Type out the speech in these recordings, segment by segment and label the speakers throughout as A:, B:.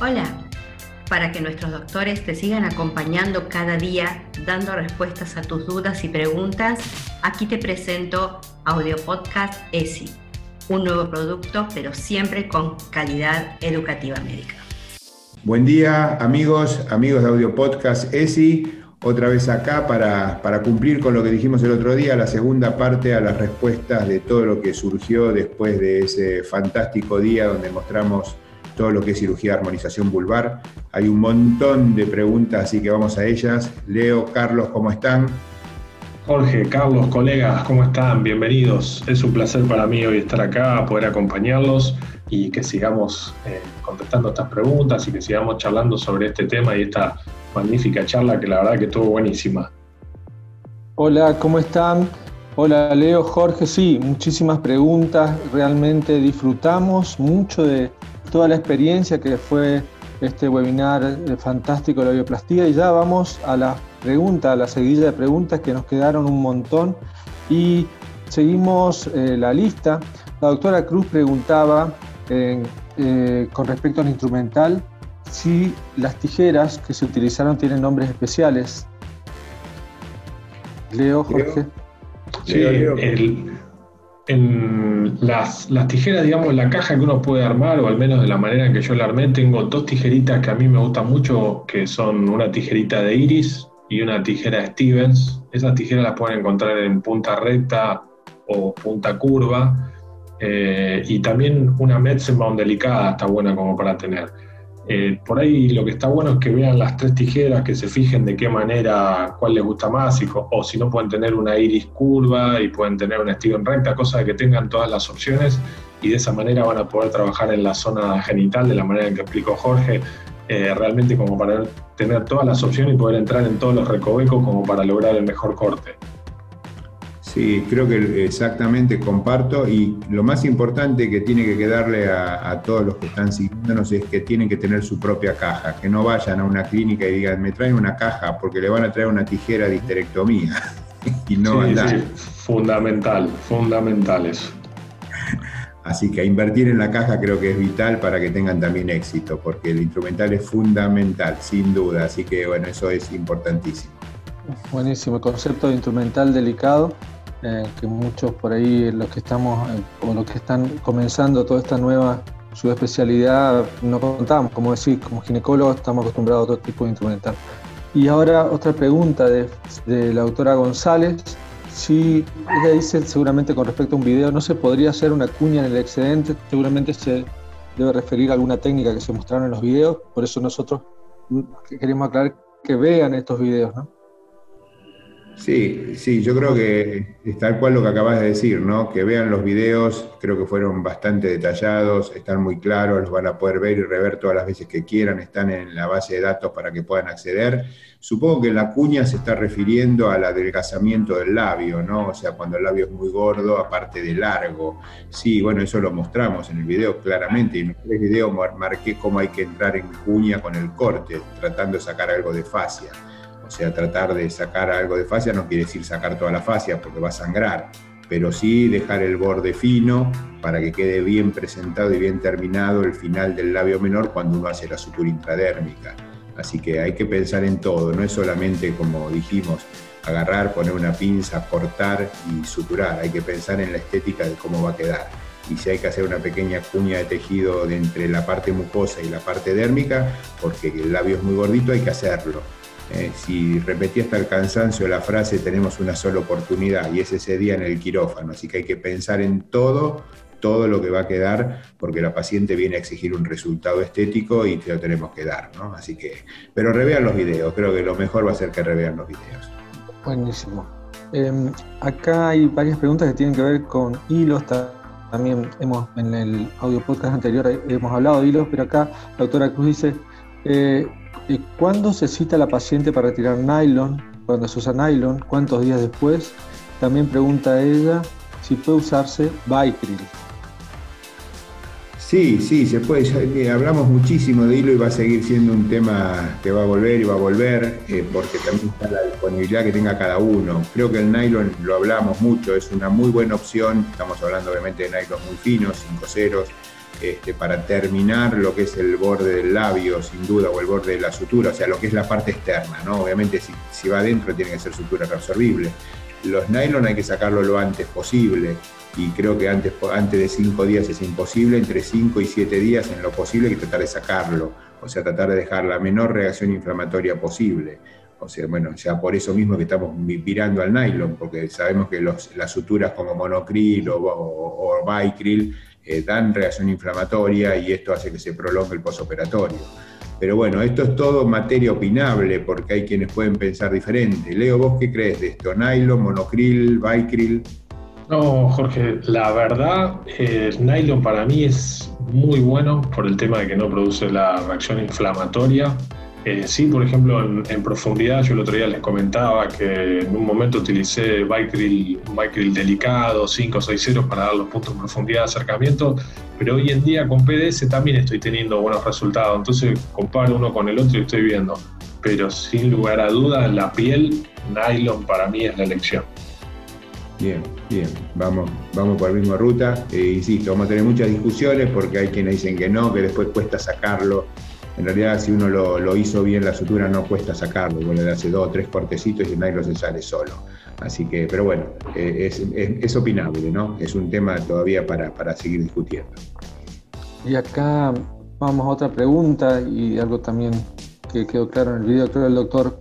A: Hola, para que nuestros doctores te sigan acompañando cada día dando respuestas a tus dudas y preguntas, aquí te presento Audio Podcast ESI, un nuevo producto pero siempre con calidad educativa médica.
B: Buen día amigos, amigos de Audio Podcast ESI, otra vez acá para, para cumplir con lo que dijimos el otro día, la segunda parte a las respuestas de todo lo que surgió después de ese fantástico día donde mostramos todo lo que es cirugía de armonización vulvar. Hay un montón de preguntas, así que vamos a ellas. Leo, Carlos, ¿cómo están?
C: Jorge, Carlos, colegas, ¿cómo están? Bienvenidos. Es un placer para mí hoy estar acá, poder acompañarlos y que sigamos eh, contestando estas preguntas y que sigamos charlando sobre este tema y esta magnífica charla que la verdad que estuvo buenísima.
D: Hola, ¿cómo están? Hola Leo, Jorge, sí, muchísimas preguntas, realmente disfrutamos mucho de, toda la experiencia que fue este webinar eh, fantástico de la bioplastía y ya vamos a la pregunta, a la seguidilla de preguntas que nos quedaron un montón y seguimos eh, la lista. La doctora Cruz preguntaba eh, con respecto al instrumental si las tijeras que se utilizaron tienen nombres especiales. Leo, Jorge.
C: Sí, el, en las, tijeras, digamos, la caja que uno puede armar, o al menos de la manera en que yo la armé, tengo dos tijeritas que a mí me gustan mucho, que son una tijerita de iris y una tijera Stevens. Esas tijeras las pueden encontrar en punta recta o punta curva. Eh, y también una Metzenbaum delicada está buena como para tener. Eh, por ahí lo que está bueno es que vean las tres tijeras, que se fijen de qué manera, cuál les gusta más, o si no pueden tener una iris curva y pueden tener una Steven recta, cosa de que tengan todas las opciones y de esa manera van a poder trabajar en la zona genital de la manera en que explicó Jorge, eh, realmente como para tener todas las opciones y poder entrar en todos los recovecos como para lograr el mejor corte.
B: Sí, creo que exactamente comparto. Y lo más importante que tiene que quedarle a, todos los que están siguiéndonos es que tienen que tener su propia caja, que no vayan a una clínica y digan, me traen una caja porque le van a traer una tijera de histerectomía y no sí, sí,
C: fundamental, fundamental eso.
B: Así que invertir en la caja creo que es vital para que tengan también éxito, porque el instrumental es fundamental, sin duda, así que bueno, eso es importantísimo.
D: Buenísimo, concepto de instrumental delicado eh, que muchos por ahí, los que estamos eh, o los que están comenzando toda esta nueva subespecialidad, no contamos, como decir, como ginecólogos estamos acostumbrados a otro tipo de instrumental. Y ahora otra pregunta de, la doctora González, si ella dice seguramente con respecto a un video, no se podría hacer una cuña en el excedente, seguramente se debe referir a alguna técnica que se mostraron en los videos, por eso nosotros queremos aclarar que vean estos videos, ¿no?
B: Sí, sí, yo creo que es tal cual lo que acabas de decir, ¿no? Que vean los videos, creo que fueron bastante detallados, están muy claros, los van a poder ver y rever todas las veces que quieran, están en la base de datos para que puedan acceder. Supongo que la cuña se está refiriendo al adelgazamiento del labio, ¿no? O sea, cuando el labio es muy gordo, aparte de largo. Sí, bueno, eso lo mostramos en el video claramente. Y en el video marqué cómo hay que entrar en cuña con el corte, tratando de sacar algo de fascia. O sea, tratar de sacar algo de fascia no quiere decir sacar toda la fascia porque va a sangrar, pero sí dejar el borde fino para que quede bien presentado y bien terminado el final del labio menor cuando uno hace la sutura intradérmica. Así que hay que pensar en todo, no es solamente como dijimos, agarrar, poner una pinza, cortar y suturar, hay que pensar en la estética de cómo va a quedar. Y si hay que hacer una pequeña cuña de tejido entre la parte mucosa y la parte dérmica, porque el labio es muy gordito, hay que hacerlo eh, si repetí hasta el cansancio la frase, tenemos una sola oportunidad y es ese día en el quirófano, así que hay que pensar en todo, todo lo que va a quedar, porque la paciente viene a exigir un resultado estético y te lo tenemos que dar, ¿no? Así que, pero revean los videos, creo que lo mejor va a ser que revean los videos.
D: Buenísimo. Em, acá hay varias preguntas que tienen que ver con hilos, también hemos en el audio podcast anterior hemos hablado de hilos, pero acá la doctora Cruz dice, eh, ¿Cuándo se cita la paciente para retirar nylon? Cuando se usa nylon, ¿cuántos días después? También pregunta ella si puede usarse Vicryl.
B: Sí, sí, se puede. Hablamos muchísimo de hilo y va a seguir siendo un tema que va a volver y va a volver, eh, porque también está la disponibilidad que tenga cada uno. Creo que el nylon lo hablamos mucho, es una muy buena opción. Estamos hablando obviamente de nylon muy finos, 5 ceros, este, para terminar lo que es el borde del labio, sin duda, o el borde de la sutura, o sea, lo que es la parte externa, ¿no? Obviamente si, si va adentro tiene que ser sutura reabsorbible. Los nylon hay que sacarlo lo antes posible y creo que antes, antes de 5 días es imposible, entre 5 y 7 días en lo posible hay que tratar de sacarlo, o sea, tratar de dejar la menor reacción inflamatoria posible. O sea, bueno, ya por eso mismo que estamos virando al nylon, porque sabemos que las suturas como monocril o, o, bicril eh, dan reacción inflamatoria y esto hace que se prolongue el posoperatorio. Pero bueno, esto es todo materia opinable porque hay quienes pueden pensar diferente. Leo, ¿vos qué crees de esto? ¿Nylon, monocril, bicril?
C: No, Jorge, la verdad, el nylon para mí es muy bueno por el tema de que no produce la reacción inflamatoria. Eh, sí, por ejemplo, en, profundidad, yo el otro día les comentaba que en un momento utilicé Bicryl, Bicryl delicado, 5 o 6 ceros para dar los puntos de profundidad de acercamiento, pero hoy en día con PDS también estoy teniendo buenos resultados, entonces comparo uno con el otro y estoy viendo. Pero sin lugar a dudas, la piel, nylon para mí es la elección.
B: Bien, bien, vamos, vamos por la misma ruta. Eh, insisto, vamos a tener muchas discusiones porque hay quienes dicen que no, que después cuesta sacarlo. En realidad, si uno lo, hizo bien la sutura, no cuesta sacarlo. Bueno, le hace dos o tres cortecitos y el nylon se sale solo. Así que, pero bueno, eh, es, opinable, ¿no? Es un tema todavía para, seguir discutiendo.
D: Y acá vamos a otra pregunta y algo también que quedó claro en el video, creo el doctor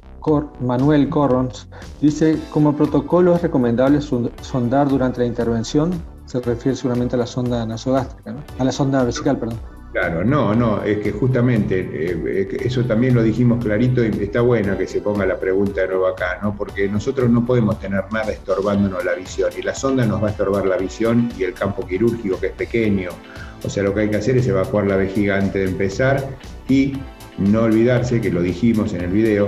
D: Manuel Corrons dice, como protocolo es recomendable sondar durante la intervención, se refiere seguramente a la sonda nasogástrica, ¿no? a la sonda vesical, perdón.
B: Claro, no, no, es que justamente eh, eso también lo dijimos clarito y está bueno que se ponga la pregunta de nuevo acá, ¿no? Porque nosotros no podemos tener nada estorbándonos la visión y la sonda nos va a estorbar la visión y el campo quirúrgico que es pequeño. O sea, lo que hay que hacer es evacuar la vejiga antes de empezar y no olvidarse, que lo dijimos en el video,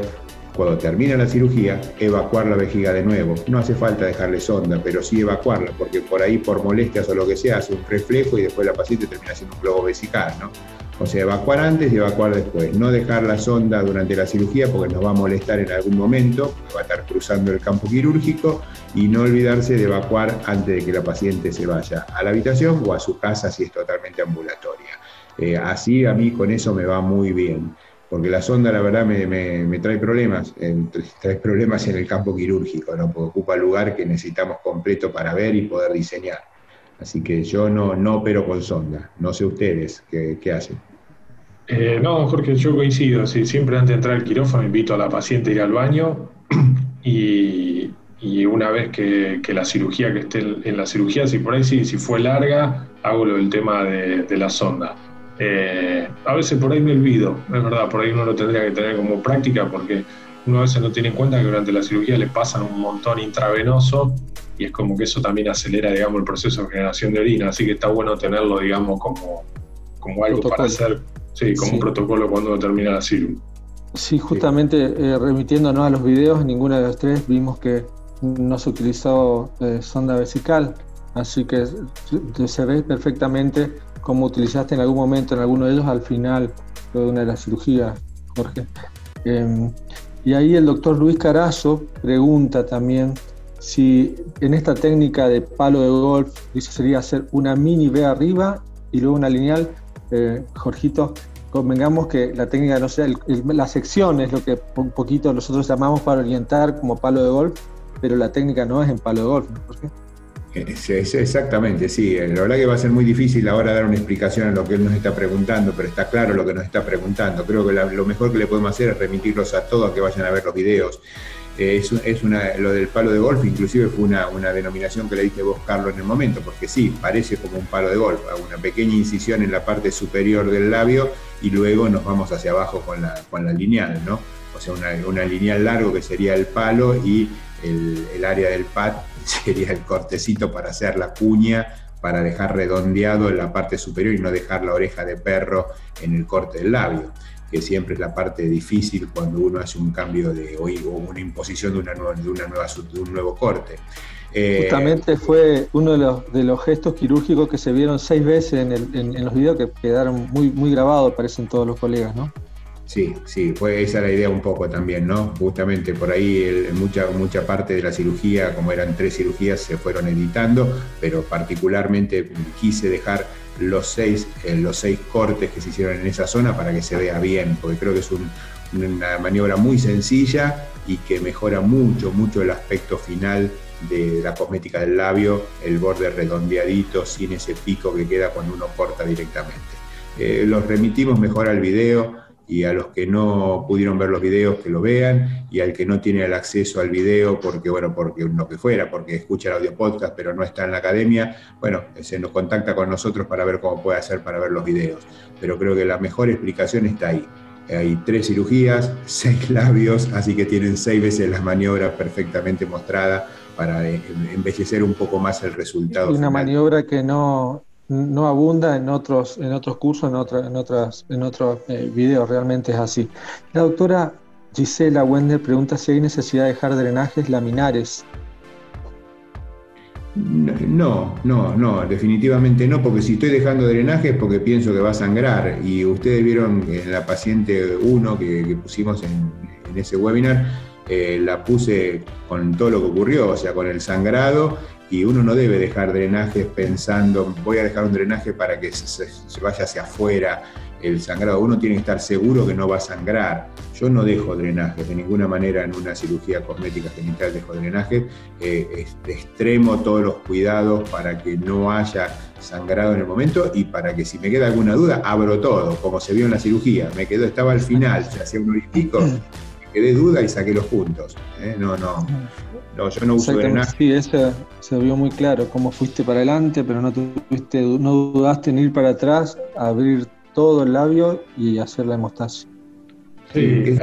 B: cuando termina la cirugía, evacuar la vejiga de nuevo. No hace falta dejarle sonda, pero sí evacuarla, porque por ahí, por molestias o lo que sea, hace un reflejo y después la paciente termina siendo un globo vesical, ¿no? O sea, evacuar antes y evacuar después. No dejar la sonda durante la cirugía porque nos va a molestar en algún momento, va a estar cruzando el campo quirúrgico y no olvidarse de evacuar antes de que la paciente se vaya a la habitación o a su casa si es totalmente ambulatoria. Eh, así a mí con eso me va muy bien porque la sonda la verdad me, trae problemas, trae problemas en el campo quirúrgico, ¿no? porque ocupa lugar que necesitamos completo para ver y poder diseñar. Así que yo no, no opero con sonda, no sé ustedes qué, hacen.
C: Eh, no, Jorge, yo coincido, siempre antes de entrar al quirófano invito a la paciente a ir al baño y, una vez que, la cirugía, que esté en la cirugía, si por ahí sí, si fue larga, hago lo del tema de la sonda eh, a veces por ahí me olvido, es verdad, por ahí uno lo tendría que tener como práctica porque uno a veces no tiene en cuenta que durante la cirugía le pasan un montón intravenoso y es como que eso también acelera, digamos, el proceso de generación de orina, así que está bueno tenerlo, digamos, como, como algo para hacer, sí, como un protocolo cuando uno termina la cirugía.
D: Sí, justamente eh, remitiéndonos a los videos, ninguno de los tres vimos que no se utilizó eh, sonda vesical, así que se ve perfectamente como utilizaste en algún momento en alguno de ellos al final de una de las cirugías, Jorge. Em, y ahí el doctor Luis Carazo pregunta también si en esta técnica de palo de golf, dice sería hacer una mini B arriba y luego una lineal. Eh, Jorgito, convengamos que la técnica no sea, la sección es lo que un poquito nosotros llamamos para orientar como palo de golf, pero la técnica no es en palo de golf, ¿no,
B: Exactamente, sí. La verdad que va a ser muy difícil ahora dar una explicación a lo que él nos está preguntando, pero está claro lo que nos está preguntando. Creo que lo mejor que le podemos hacer es remitirlos a todos que vayan a ver los videos. Eh, es, una, lo del palo de golf, inclusive fue una, denominación que le dije vos, Carlos, en el momento, porque sí, parece como un palo de golf, una pequeña incisión en la parte superior del labio y luego nos vamos hacia abajo con la, con la lineal, ¿no? O sea, una, lineal largo que sería el palo y el, el área del pad sería el cortecito para hacer la cuña, para dejar redondeado en la parte superior y no dejar la oreja de perro en el corte del labio, que siempre es la parte difícil cuando uno hace un cambio de o una imposición de, una nueva, de, una nueva, de un nuevo corte.
D: Eh, Justamente fue uno de los, de los, gestos quirúrgicos que se vieron seis veces en, en, en los videos que quedaron muy, muy grabados, parecen todos los colegas, ¿no?
B: Sí, sí, fue esa la idea un poco también, ¿no? Justamente por ahí mucha, mucha parte de la cirugía, como eran tres cirugías, se fueron editando, pero particularmente quise dejar los seis, eh, los seis cortes que se hicieron en esa zona para que se vea bien, porque creo que es una maniobra muy sencilla y que mejora mucho, mucho el aspecto final de la cosmética del labio, el borde redondeadito, sin ese pico que queda cuando uno corta directamente. Eh, los remitimos mejor al video y a los que no pudieron ver los videos que lo vean y al que no tiene el acceso al video porque, bueno, porque lo que fuera, porque escucha el audio podcast pero no está en la academia, bueno, se nos contacta con nosotros para ver cómo puede hacer para ver los videos. Pero creo que la mejor explicación está ahí. Hay tres cirugías, seis labios, así que tienen seis veces las maniobras perfectamente mostradas para eh, embellecer un poco más el resultado.
D: Una maniobra que no, no abunda en otros, en otros cursos, en, en, otras, en otros eh, videos, realmente es así. La doctora Gisela Wender pregunta si hay necesidad de dejar drenajes laminares.
B: No, no, no, definitivamente no, porque si estoy dejando drenaje es porque pienso que va a sangrar. Y ustedes vieron en la paciente 1 que, pusimos en, ese webinar, eh, la puse con todo lo que ocurrió, o sea, con el sangrado y uno no debe dejar drenajes pensando, voy a dejar un drenaje para que se, vaya hacia afuera el sangrado. Uno tiene que estar seguro que no va a sangrar. Yo no dejo drenajes, de ninguna manera en una cirugía cosmética genital dejo drenajes. Eh, extremo todos los cuidados para que no haya sangrado en el momento y para que si me queda alguna duda, abro todo, como se vio en la cirugía. Me quedó, estaba al final, se hacía un quedé duda y saqué los puntos. ¿eh? No, no. No, yo no uso drenaje.
D: Sí, eso se vio muy claro, cómo fuiste para adelante, pero no, tuviste, no dudaste en ir para atrás, abrir todo el labio y hacer la hemostasia.
C: Sí,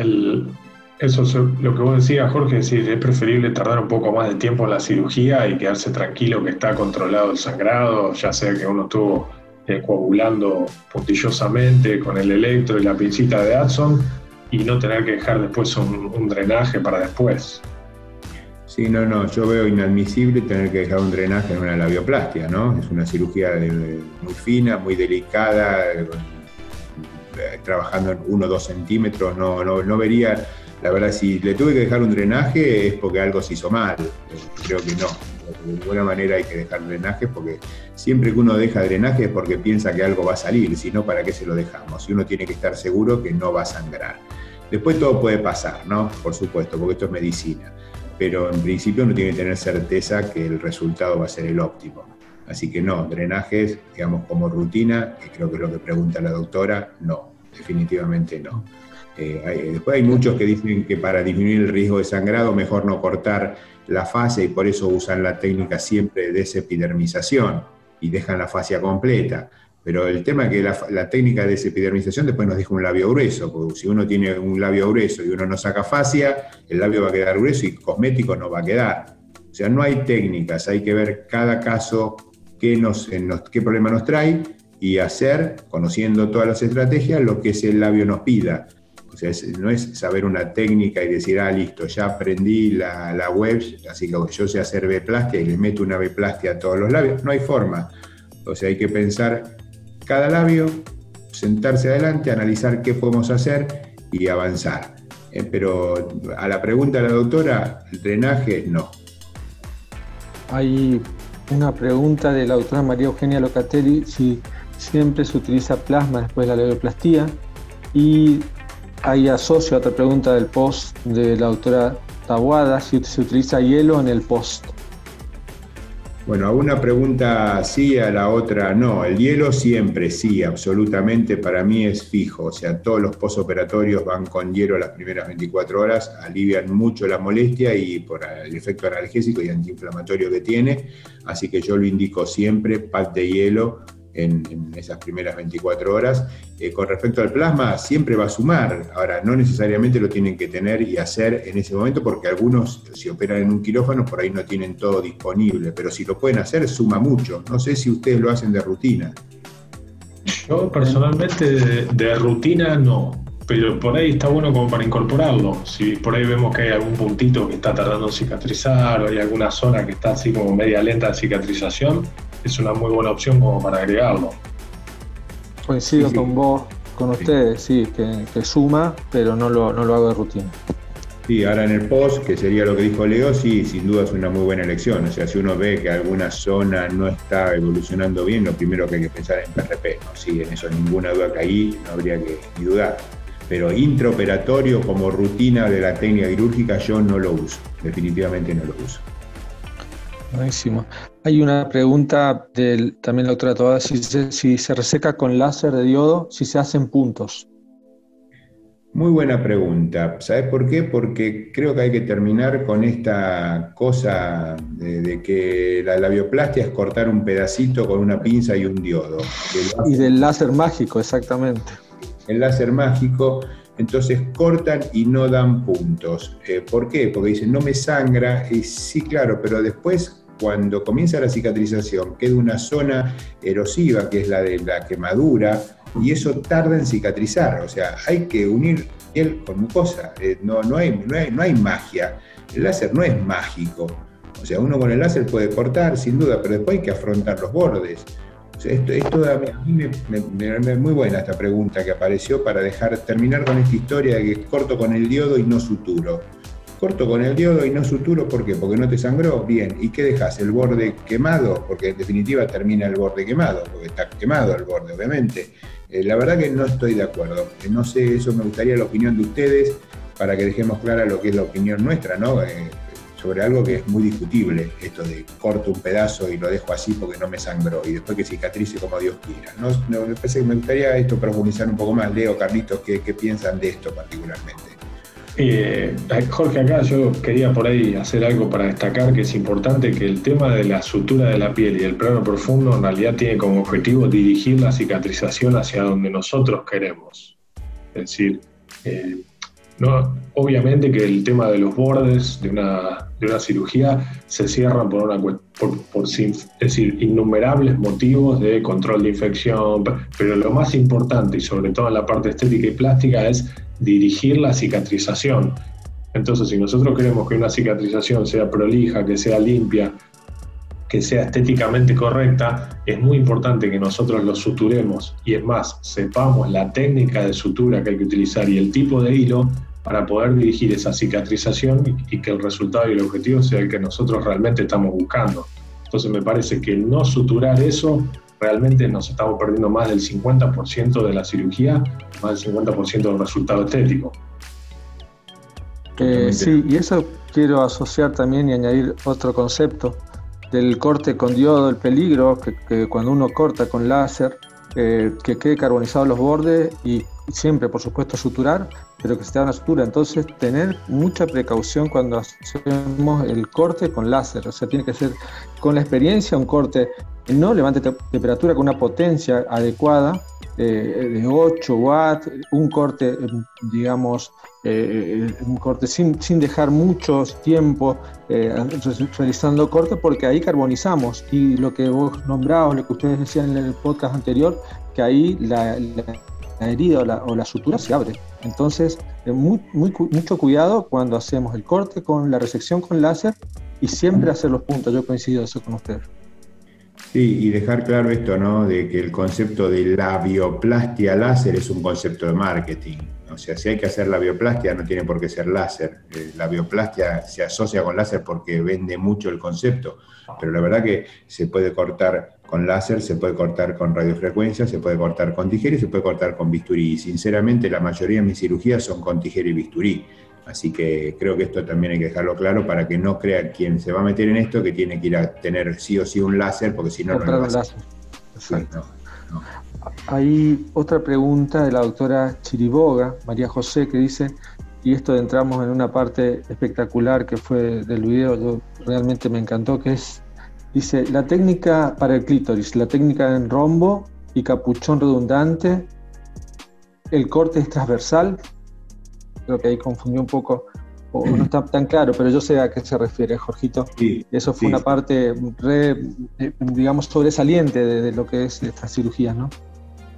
C: eso es lo que vos decías, Jorge, es, es preferible tardar un poco más de tiempo en la cirugía y quedarse tranquilo que está controlado el sangrado, ya sea que uno estuvo eh, coagulando puntillosamente con el electro y la pincita de Adson y no tener que dejar después un drenaje para después.
B: Sí, no, no, yo veo inadmisible tener que dejar un drenaje en una labioplastia, ¿no? Es una cirugía muy fina, muy delicada, eh, trabajando en 1 o 2 centímetros, no, no, vería, la verdad, si le tuve que dejar un drenaje es porque algo se hizo mal, creo que no, de ninguna manera hay que dejar drenaje porque siempre que uno deja drenaje es porque piensa que algo va a salir, si no, ¿para qué se lo dejamos? Y uno tiene que estar seguro que no va a sangrar. Después todo puede pasar, ¿no? Por supuesto, porque esto es medicina pero en principio no tiene que tener certeza que el resultado va a ser el óptimo. Así que no, drenajes, digamos, como rutina, creo que es lo que pregunta la doctora, no, definitivamente no. Eh, después hay muchos que dicen que para disminuir el riesgo de sangrado mejor no cortar la fase y por eso usan la técnica siempre de desepidermización y dejan la fascia completa. Pero el tema es que la, técnica de epidermización después nos deja un labio grueso, porque si uno tiene un labio grueso y uno no saca fascia, el labio va a quedar grueso y cosmético no va a quedar. O sea, no hay técnicas, hay que ver cada caso qué, nos, qué problema nos trae y hacer, conociendo todas las estrategias, lo que ese labio nos pida. O sea, no es saber una técnica y decir, ah, listo, ya aprendí la, la web, así que yo sé hacer B-plastia y le meto una B-plastia a todos los labios. No hay forma. O sea, hay que pensar cada labio, sentarse adelante, analizar qué podemos hacer y avanzar. Eh, pero a la pregunta de la doctora, el drenaje no.
D: Hay una pregunta de la doctora María Eugenia Locatelli si siempre se utiliza plasma después de la labioplastía y hay asocio a otra pregunta del post de la doctora Tabuada si se utiliza hielo en el post.
B: Bueno, a una pregunta sí, a la otra no. El hielo siempre sí, absolutamente, para mí es fijo. O sea, todos los posoperatorios van con hielo las primeras 24 horas, alivian mucho la molestia y por el efecto analgésico y antiinflamatorio que tiene. Así que yo lo indico siempre, pack de hielo en, esas primeras 24 horas. Eh, con respecto al plasma, siempre va a sumar. Ahora, no necesariamente lo tienen que tener y hacer en ese momento, porque algunos, si operan en un quirófano, por ahí no tienen todo disponible, pero si lo pueden hacer, suma mucho. No sé si ustedes lo hacen de rutina.
C: Yo personalmente de, rutina no, pero por ahí está bueno como para incorporarlo. Si por ahí vemos que hay algún puntito que está tardando en cicatrizar o hay alguna zona que está así como media lenta de cicatrización, es una muy buena opción como para agregarlo.
D: Coincido con vos, con ustedes, sí, que, suma, pero no lo, no lo hago de rutina.
B: Sí, ahora en el post, que sería lo que dijo Leo, sí, sin duda es una muy buena elección. O sea, si uno ve que alguna zona no está evolucionando bien, lo primero que hay que pensar es en PRP. No sí, en eso ninguna duda que ahí no habría que ni dudar. Pero intraoperatorio como rutina de la técnica quirúrgica yo no lo uso, definitivamente no lo uso.
D: Buenísimo. Hay una pregunta del, también la doctora Toda, si si se reseca con láser de diodo, si se hacen puntos.
B: Muy buena pregunta. ¿Sabes por qué? Porque creo que hay que terminar con esta cosa de, que la labioplastia es cortar un pedacito con una pinza y un diodo.
D: y del láser mágico, exactamente.
B: El láser mágico, entonces cortan y no dan puntos. Eh, ¿Por qué? Porque dicen, no me sangra. Y sí, claro, pero después cuando comienza la cicatrización queda una zona erosiva, que es la de la quemadura, y eso tarda en cicatrizar. O sea, hay que unir piel con mucosa. Eh, no, no, hay, no, hay, magia. El láser no es mágico. O sea, uno con el láser puede cortar, sin duda, pero después hay que afrontar los bordes. O sea, esto, esto a mí me, muy buena esta pregunta que apareció para dejar terminar con esta historia de que corto con el diodo y no suturo. Corto con el diodo y no suturo, ¿por qué? Porque no te sangró. Bien, ¿y qué dejas? ¿El borde quemado? Porque en definitiva termina el borde quemado, porque está quemado el borde, obviamente. Eh, la verdad que no estoy de acuerdo. Eh, no sé, eso me gustaría la opinión de ustedes para que dejemos clara lo que es la opinión nuestra, ¿no? Eh, sobre algo que es muy discutible, esto de corto un pedazo y lo dejo así porque no me sangró y después que cicatrice como Dios quiera. No, me, parece que me gustaría esto profundizar un poco más. Leo, Carlitos, ¿qué, qué piensan de esto particularmente?
C: Eh, Jorge, acá yo quería por ahí hacer algo para destacar que es importante que el tema de la sutura de la piel y el plano profundo en realidad tiene como objetivo dirigir la cicatrización hacia donde nosotros queremos. Es decir, eh, no, obviamente que el tema de los bordes de una, de una cirugía se cierran por, una, por, por es decir, innumerables motivos de control de infección, pero lo más importante y sobre todo en la parte estética y plástica es dirigir la cicatrización. Entonces, si nosotros queremos que una cicatrización sea prolija, que sea limpia, que sea estéticamente correcta, es muy importante que nosotros lo suturemos y es más, sepamos la técnica de sutura que hay que utilizar y el tipo de hilo para poder dirigir esa cicatrización y, que el resultado y el objetivo sea el que nosotros realmente estamos buscando. Entonces me parece que no suturar eso realmente nos estamos perdiendo más del 50% de la cirugía, más del 50% del resultado estético.
D: Eh, sí, y eso quiero asociar también y añadir otro concepto del corte con diodo, el peligro que, cuando uno corta con láser, eh, que quede carbonizado los bordes y siempre, por supuesto, suturar, pero que se una sutura. Entonces, tener mucha precaución cuando hacemos el corte con láser. O sea, tiene que ser con la experiencia un corte no levante temperatura con una potencia adecuada, eh, de 8 watts, un corte, digamos, eh, un corte sin, sin, dejar mucho tiempo eh, realizando corte, porque ahí carbonizamos. Y lo que vos nombrabas, lo que ustedes decían en el podcast anterior, que ahí la la herida o la, sutura se abre. Entonces, eh, muy, mucho cuidado cuando hacemos el corte con la resección con láser y siempre hacer los puntos. Yo coincido eso con usted.
B: Sí, y dejar claro esto, ¿no? De que el concepto de la bioplastia láser es un concepto de marketing. O sea, si hay que hacer la bioplastia, no tiene por qué ser láser. Eh, la bioplastia se asocia con láser porque vende mucho el concepto, pero la verdad que se puede cortar con láser, se puede cortar con radiofrecuencia, se puede cortar con tijera y se puede cortar con bisturí. Y sinceramente, la mayoría de mis cirugías son con tijera y bisturí. Así que creo que esto también hay que dejarlo claro para que no crea quien se va a meter en esto que tiene que ir a tener sí o sí un láser, porque si no, no lo
D: a Hay otra pregunta de la doctora Chiriboga, María José, que dice, y esto entramos en una parte espectacular que fue del video, yo, realmente me encantó, que es Dice, la técnica para el clítoris, la técnica en rombo y capuchón redundante, el corte es transversal, creo que ahí confundió un poco, o no está tan claro, pero yo sé a qué se refiere, Jorgito. Sí, Eso fue una parte, eh, digamos, sobresaliente de, de, lo que es estas cirugías, ¿no?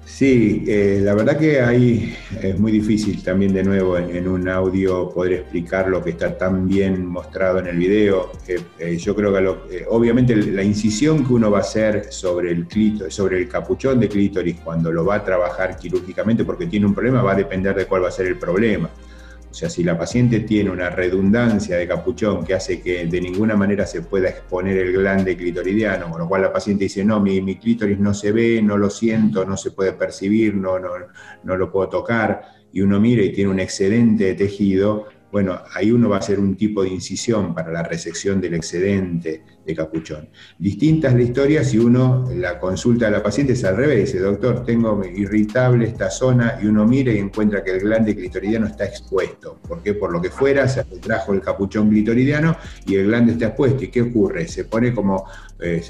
B: Sí, eh, la verdad que ahí es muy difícil también de nuevo en, un audio poder explicar lo que está tan bien mostrado en el video. Eh, yo creo que obviamente la incisión que uno va a hacer sobre el clítoris, sobre el capuchón de clítoris cuando lo va a trabajar quirúrgicamente porque tiene un problema va a depender de cuál va a ser el problema. O sea, si la paciente tiene una redundancia de capuchón que hace que de ninguna manera se pueda exponer el glande clitoridiano, con lo cual la paciente dice, no, mi, mi clítoris no se ve, no lo siento, no se puede percibir, no, no, no lo puedo tocar, y uno mira y tiene un excedente de tejido, bueno, ahí uno va a hacer un tipo de incisión para la resección del excedente de capuchón. Distinta es la historia si uno la consulta a la paciente es al revés, dice, doctor, tengo irritable esta zona y uno mira y encuentra que el glande clitoridiano está expuesto. ¿Por qué? Por lo que fuera, se retrajo el capuchón clitoridiano y el glande está expuesto. ¿Y qué ocurre? Se pone como eh,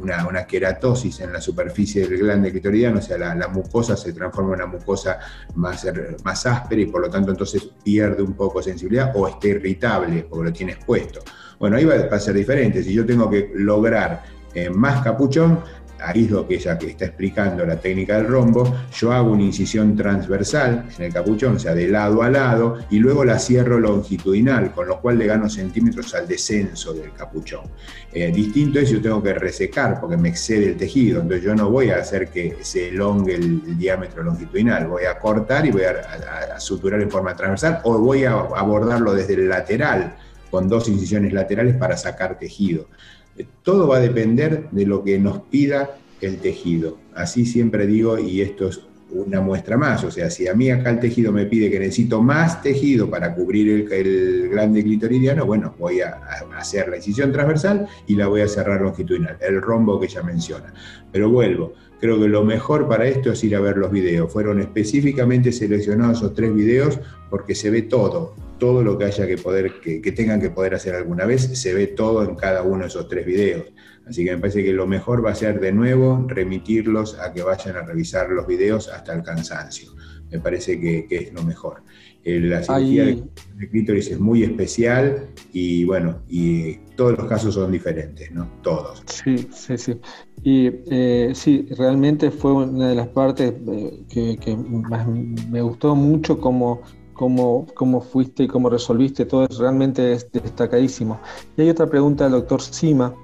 B: una, queratosis en la superficie del glande clitoridiano, o sea, la, mucosa se transforma en una mucosa más, más áspera y por lo tanto entonces pierde un poco sensibilidad o está irritable porque lo tiene expuesto. Bueno, ahí va a ser diferente. Si yo tengo que lograr eh, más capuchón, ahí lo que ella que está explicando la técnica del rombo, yo hago una incisión transversal en el capuchón, o sea, de lado a lado, y luego la cierro longitudinal, con lo cual le gano centímetros al descenso del capuchón. Eh, distinto es si yo tengo que resecar, porque me excede el tejido, entonces yo no voy a hacer que se elongue el, diámetro longitudinal, voy a cortar y voy a, suturar en forma transversal, o voy a abordarlo desde el lateral, con dos incisiones laterales para sacar tejido. Eh, todo va a depender de lo que nos pida el tejido. Así siempre digo, y esto es una muestra más, o sea, si a mí acá el tejido me pide que necesito más tejido para cubrir el, el glande clitoridiano, bueno, voy a, hacer la incisión transversal y la voy a cerrar longitudinal, el rombo que ella menciona. Pero vuelvo, creo que lo mejor para esto es ir a ver los videos. Fueron específicamente seleccionados esos tres videos porque se ve todo, todo lo que haya que poder, que, tengan que poder hacer alguna vez, se ve todo en cada uno de esos tres videos. Así que me parece que lo mejor va a ser de nuevo remitirlos a que vayan a revisar los videos hasta el cansancio. Me parece que, es lo mejor. Eh, la cirugía de clítoris es muy especial y bueno, y todos los casos son diferentes, ¿no? Todos.
D: Sí, sí, sí. Y eh, sí, realmente fue una de las partes eh, que, que más me gustó mucho como cómo, cómo fuiste y cómo resolviste, todo es realmente destacadísimo. Y hay otra pregunta del doctor Sima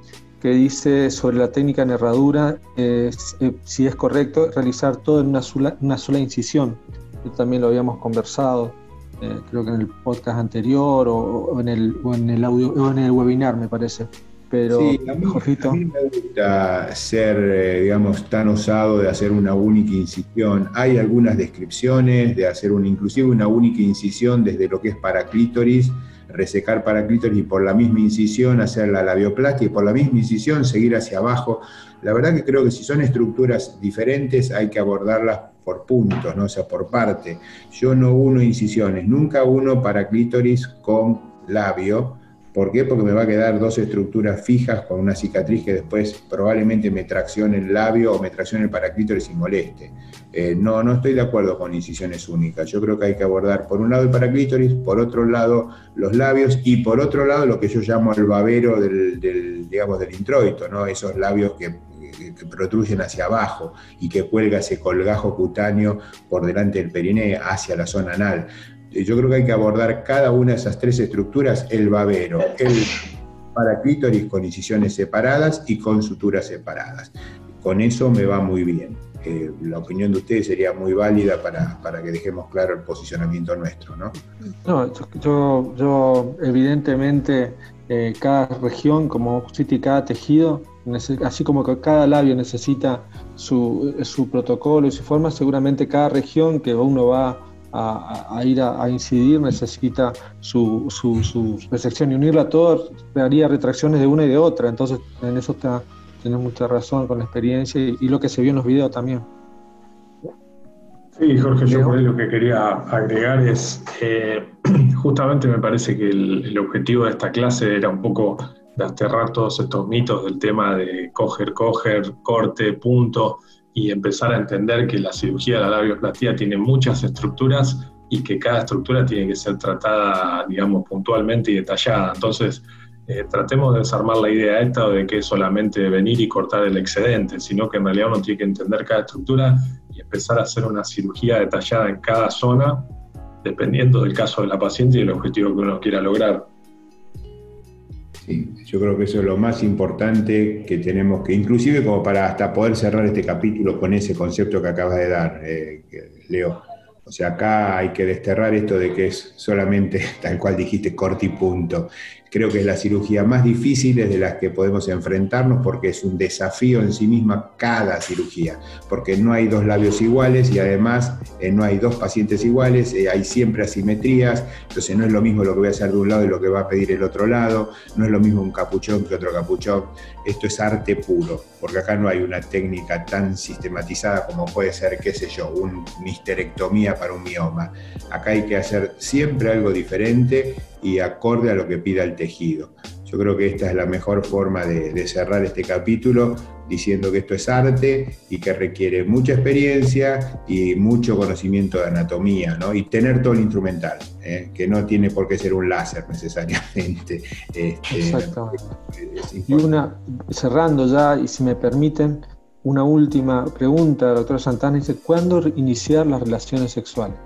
D: que dice sobre la técnica en herradura, eh, si es correcto realizar todo en una sola, una sola incisión. también lo habíamos conversado, eh, creo que en el podcast anterior o, en el, o en el audio o en el webinar, me parece. Pero, sí,
B: a mí, me gusta ser, eh, digamos, tan osado de hacer una única incisión. Hay algunas descripciones de hacer una, inclusive una única incisión desde lo que es para clítoris, resecar para clítoris y por la misma incisión hacer la labioplastia y por la misma incisión seguir hacia abajo. La verdad que creo que si son estructuras diferentes hay que abordarlas por puntos, ¿no? o sea, por parte. Yo no uno incisiones, nunca uno para clítoris con labio, ¿Por qué? Porque me va a quedar dos estructuras fijas con una cicatriz que después probablemente me traccione el labio o me traccione el paraclítoris y moleste. Eh, no, no estoy de acuerdo con incisiones únicas. Yo creo que hay que abordar por un lado el paraclítoris, por otro lado los labios y por otro lado lo que yo llamo el babero del, digamos, del introito, ¿no? esos labios que, que protruyen hacia abajo y que cuelga ese colgajo cutáneo por delante del periné hacia la zona anal yo creo que hay que abordar cada una de esas tres estructuras, el babero, el paraclítoris con incisiones separadas y con suturas separadas. Con eso me va muy bien. Eh, la opinión de ustedes sería muy válida para, para, que dejemos claro el posicionamiento nuestro, ¿no?
D: No, yo, yo evidentemente eh, cada región, como y cada tejido, así como que cada labio necesita su, su protocolo y su forma, seguramente cada región que uno va a, ir a, incidir necesita su, su, resección y unirla todo haría retracciones de una y de otra. Entonces, en eso está, tienes mucha razón con la experiencia y, lo que se vio en los videos también.
C: Sí, Jorge, yo por ahí lo que quería agregar es, eh, justamente me parece que el, objetivo de esta clase era un poco desterrar todos estos mitos del tema de coger, coger, corte, punto, y empezar a entender que la cirugía de la labioplastía tiene muchas estructuras y que cada estructura tiene que ser tratada, digamos, puntualmente y detallada. Entonces, eh, tratemos de desarmar la idea esta de que es solamente venir y cortar el excedente, sino que en realidad uno tiene que entender cada estructura y empezar a hacer una cirugía detallada en cada zona, dependiendo del caso de la paciente y el objetivo que uno quiera lograr.
B: Sí, yo creo que eso es lo más importante que tenemos que, inclusive como para hasta poder cerrar este capítulo con ese concepto que acabas de dar, eh, Leo. O sea, acá hay que desterrar esto de que es solamente, tal cual dijiste, corte y punto. Creo que es la cirugía más difícil de las que podemos enfrentarnos porque es un desafío en sí misma cada cirugía, porque no hay dos labios iguales y además eh, no hay dos pacientes iguales, eh, hay siempre asimetrías, entonces no es lo mismo lo que voy a hacer de un lado y lo que va a pedir el otro lado, no es lo mismo un capuchón que otro capuchón, esto es arte puro, porque acá no hay una técnica tan sistematizada como puede ser, qué sé yo, una histerectomía para un mioma. Acá hay que hacer siempre algo diferente y acorde a lo que pida el tejido. Yo creo que esta es la mejor forma de, cerrar este capítulo diciendo que esto es arte y que requiere mucha experiencia y mucho conocimiento de anatomía, ¿no? Y tener todo el instrumental, ¿eh? que no tiene por qué ser un láser necesariamente.
D: Este, Exactamente. Y una, cerrando ya, y si me permiten, una última pregunta, doctora Santana, dice, ¿cuándo iniciar las relaciones sexuales?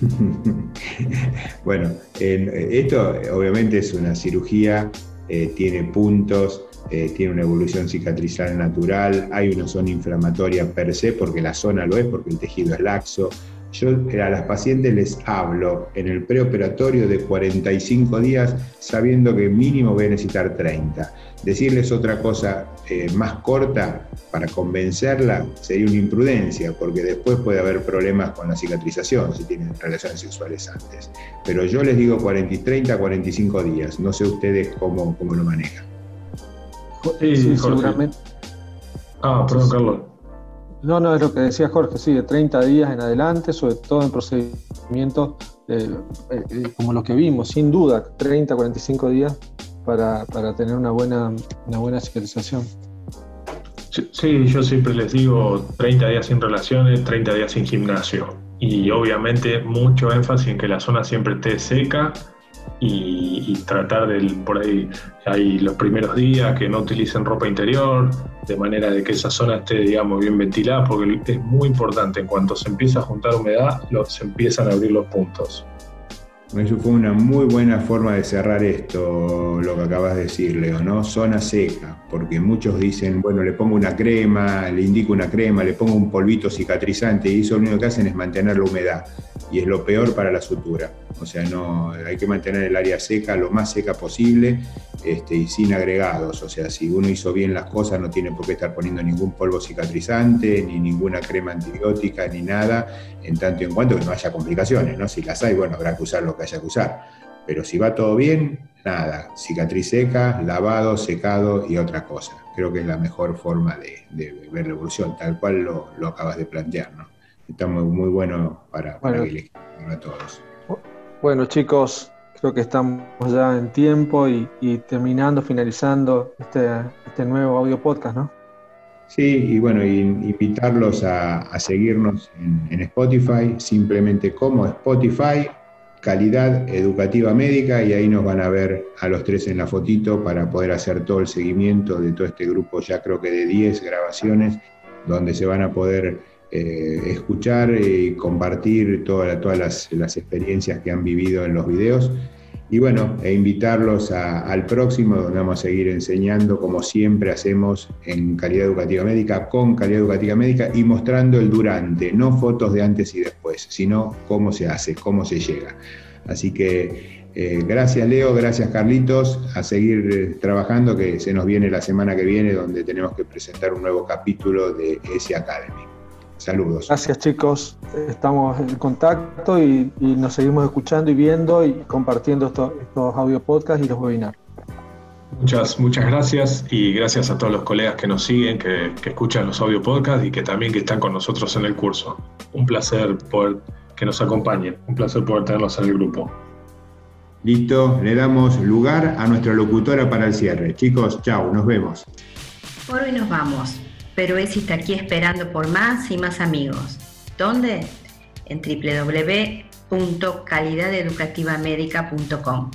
B: bueno, esto obviamente es una cirugía, eh, tiene puntos, eh, tiene una evolución cicatrizal natural, hay una zona inflamatoria per se, porque la zona lo es, porque el tejido es laxo, yo a las pacientes les hablo en el preoperatorio de 45 días sabiendo que mínimo voy a necesitar 30. Decirles otra cosa eh, más corta para convencerla sería una imprudencia, porque después puede haber problemas con la cicatrización si tienen relaciones sexuales antes. Pero yo les digo 40, 30 a 45 días, no sé ustedes cómo, cómo lo manejan.
C: Sí, seguramente. Ah, perdón, Carlos.
D: No, no, es lo que decía Jorge, sí, de 30 días en adelante, sobre todo en procedimientos eh, eh, como los que vimos, sin duda, 30, 45 días para, tener una buena, una buena cicatrización.
C: Sí, yo siempre les digo 30 días sin relaciones, 30 días sin gimnasio. Y obviamente mucho énfasis en que la zona siempre esté seca y, tratar de por ahí, hay los primeros días que no utilicen ropa interior, de manera de que esa zona esté, digamos, bien ventilada, porque es muy importante, en cuanto se empieza a juntar humedad, se empiezan a abrir los puntos.
B: Eso fue una muy buena forma de cerrar esto, lo que acabas de decir, Leo, ¿no? Zona seca, porque muchos dicen, bueno, le pongo una crema, le indico una crema, le pongo un polvito cicatrizante y eso lo único que hacen es mantener la humedad y es lo peor para la sutura. O sea, no, hay que mantener el área seca lo más seca posible este, y sin agregados. O sea, si uno hizo bien las cosas no tiene por qué estar poniendo ningún polvo cicatrizante, ni ninguna crema antibiótica, ni nada, en tanto y en cuanto que no haya complicaciones, ¿no? Si las hay, bueno, habrá que usar lo que haya que usar. Pero si va todo bien, nada, cicatriz seca, lavado, secado y otra cosa. Creo que es la mejor forma de, ver la evolución, tal cual lo, acabas de plantear, ¿no? Está muy, muy bueno para, para, que a todos.
D: Bueno, chicos, creo que estamos ya en tiempo y, terminando, finalizando este, este, nuevo audio podcast, ¿no?
B: Sí, y bueno, invitarlos a, seguirnos en, Spotify, simplemente como Spotify, calidad educativa médica, y ahí nos van a ver a los tres en la fotito para poder hacer todo el seguimiento de todo este grupo, ya creo que de 10 grabaciones, donde se van a poder eh, escuchar y compartir todas las, experiencias que han vivido en los videos. Y bueno, e invitarlos al próximo, donde vamos a seguir enseñando, como siempre hacemos en calidad educativa médica, con calidad educativa médica y mostrando el durante, no fotos de antes y después, sino cómo se hace, cómo se llega. Así que eh, gracias Leo, gracias Carlitos, a seguir eh, trabajando que se nos viene la semana que viene donde tenemos que presentar un nuevo capítulo de S Academy. Saludos.
D: Gracias chicos, estamos en contacto y, nos seguimos escuchando y viendo y compartiendo estos, audio podcasts y los webinars.
C: Muchas, muchas gracias y gracias a todos los colegas que nos siguen, que, escuchan los audio podcasts y que también que están con nosotros en el curso. Un placer poder que nos acompañen, un placer poder tenerlos en el grupo.
B: Listo, le damos lugar a nuestra locutora para el cierre. Chicos, chao, nos vemos.
A: Por hoy nos vamos pero Esi está aquí esperando por más y más amigos. ¿Dónde? En www.calidadeducativamedica.com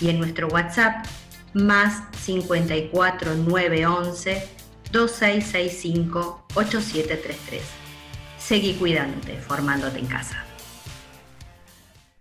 A: y en nuestro WhatsApp más 54 911 2665 8733. Seguí cuidándote, formándote en casa.